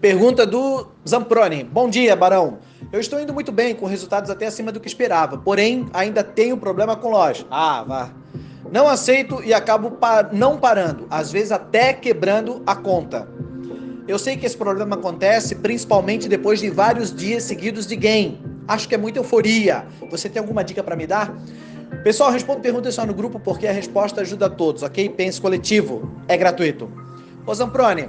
Pergunta do Zamproni. Bom dia, Barão. Eu estou indo muito bem, com resultados até acima do que esperava. Porém, ainda tenho problema com loja. Ah, vá. Não aceito e acabo pa não parando, às vezes até quebrando a conta. Eu sei que esse problema acontece principalmente depois de vários dias seguidos de game. Acho que é muita euforia. Você tem alguma dica para me dar? Pessoal, respondo perguntas só no grupo porque a resposta ajuda a todos, ok? Pense coletivo. É gratuito. Ô Zamprone,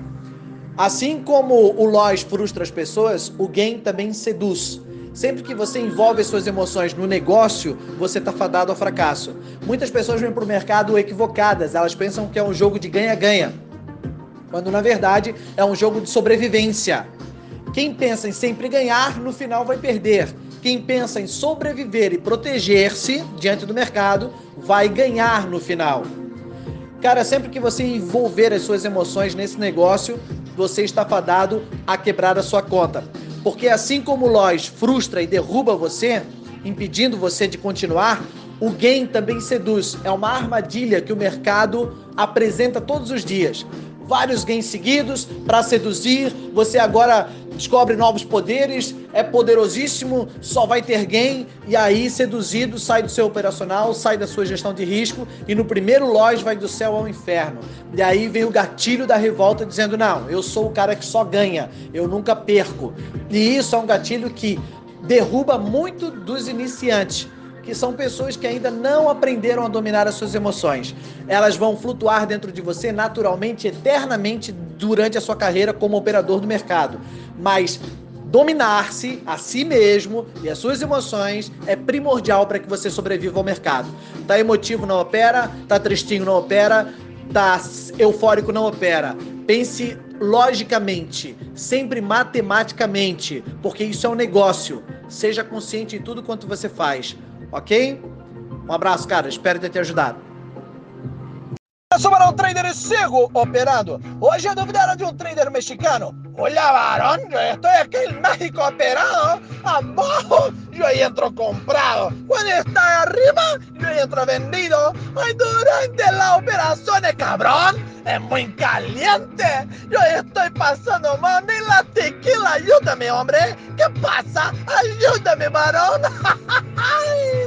Assim como o loss frustra as pessoas, o game também seduz. Sempre que você envolve as suas emoções no negócio, você está fadado ao fracasso. Muitas pessoas vêm para o mercado equivocadas, elas pensam que é um jogo de ganha-ganha, quando na verdade é um jogo de sobrevivência. Quem pensa em sempre ganhar, no final vai perder. Quem pensa em sobreviver e proteger-se diante do mercado, vai ganhar no final. Cara, sempre que você envolver as suas emoções nesse negócio, você está fadado a quebrar a sua conta. Porque assim como Lois frustra e derruba você, impedindo você de continuar, o gain também seduz. É uma armadilha que o mercado apresenta todos os dias vários gains seguidos para seduzir. Você agora descobre novos poderes, é poderosíssimo, só vai ter gain e aí seduzido sai do seu operacional, sai da sua gestão de risco e no primeiro loja vai do céu ao inferno. E aí vem o gatilho da revolta dizendo: "Não, eu sou o cara que só ganha, eu nunca perco". E isso é um gatilho que derruba muito dos iniciantes que são pessoas que ainda não aprenderam a dominar as suas emoções. Elas vão flutuar dentro de você naturalmente, eternamente, durante a sua carreira como operador do mercado. Mas dominar-se a si mesmo e as suas emoções é primordial para que você sobreviva ao mercado. Tá emotivo não opera, tá tristinho não opera, tá eufórico não opera. Pense logicamente, sempre matematicamente, porque isso é um negócio. Seja consciente em tudo quanto você faz. Ok? Um abraço, cara. Espero ter te ajudado. Eu sou o trader e sigo operando. Hoje a dúvida era de um trader mexicano. Olha, varón, yo estoy aquí en México operado. Abajo yo entro comprado. Cuando está arriba yo entro vendido. Ay, durante la operación, cabrón, es muy caliente. Yo estoy pasando mal. Ni la tequila, ayúdame, hombre. ¿Qué pasa? Ayúdame, varón.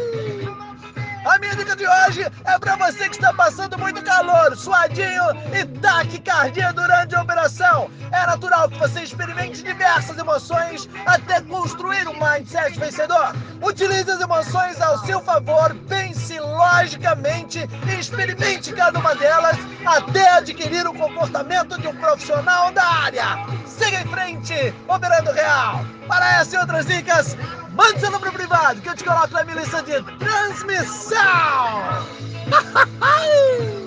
A minha dica de hoje é para você que está passando muito calor, suadinho e taquicardia durante a operação. É natural que você experimente diversas emoções até construir um mindset vencedor. Utilize as emoções ao seu favor, pense logicamente e experimente cada uma delas até adquirir o comportamento de um profissional da área. Siga em frente, operando real. Para essa e outras dicas, Mande seu número privado que eu te coloco na minha lista de transmissão.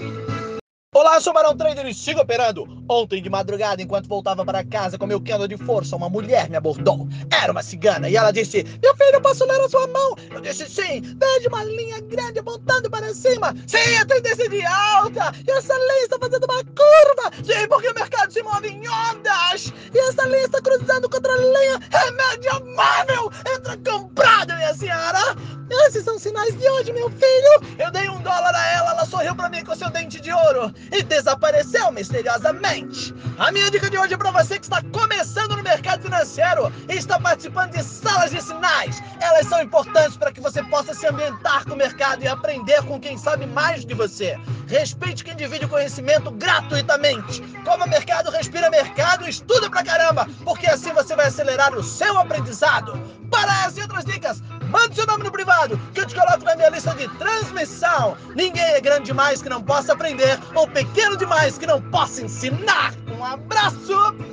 Olá, sou o Barão Trader e sigo operando. Ontem de madrugada, enquanto voltava para casa com meu cano de força, uma mulher me abordou. Era uma cigana e ela disse: Meu filho, posso ler a sua mão? Eu disse sim. Vejo uma linha grande apontando para cima. Sim, a tendência de alta. E essa linha está fazendo uma curva. Sim, porque o mercado se move em ondas. E essa linha está cruzando contra a linha. Entra comprado, minha senhora. Esses são sinais de hoje, meu filho. Eu dei um dólar a ela, ela sorriu para mim com seu dente de ouro e desapareceu misteriosamente. A minha dica de hoje é para você que está começando no mercado financeiro e está participando de salas de sinais. Elas são importantes para que você possa se ambientar com o mercado e aprender com quem sabe mais de você. Respeite quem divide o conhecimento gratuitamente. Coma mercado, respira mercado, estuda pra caramba, porque assim você vai acelerar o seu aprendizado. Para e outras dicas, mande seu nome no privado, que eu te coloco na minha lista de transmissão. Ninguém é grande demais que não possa aprender, ou pequeno demais que não possa ensinar. Um abraço!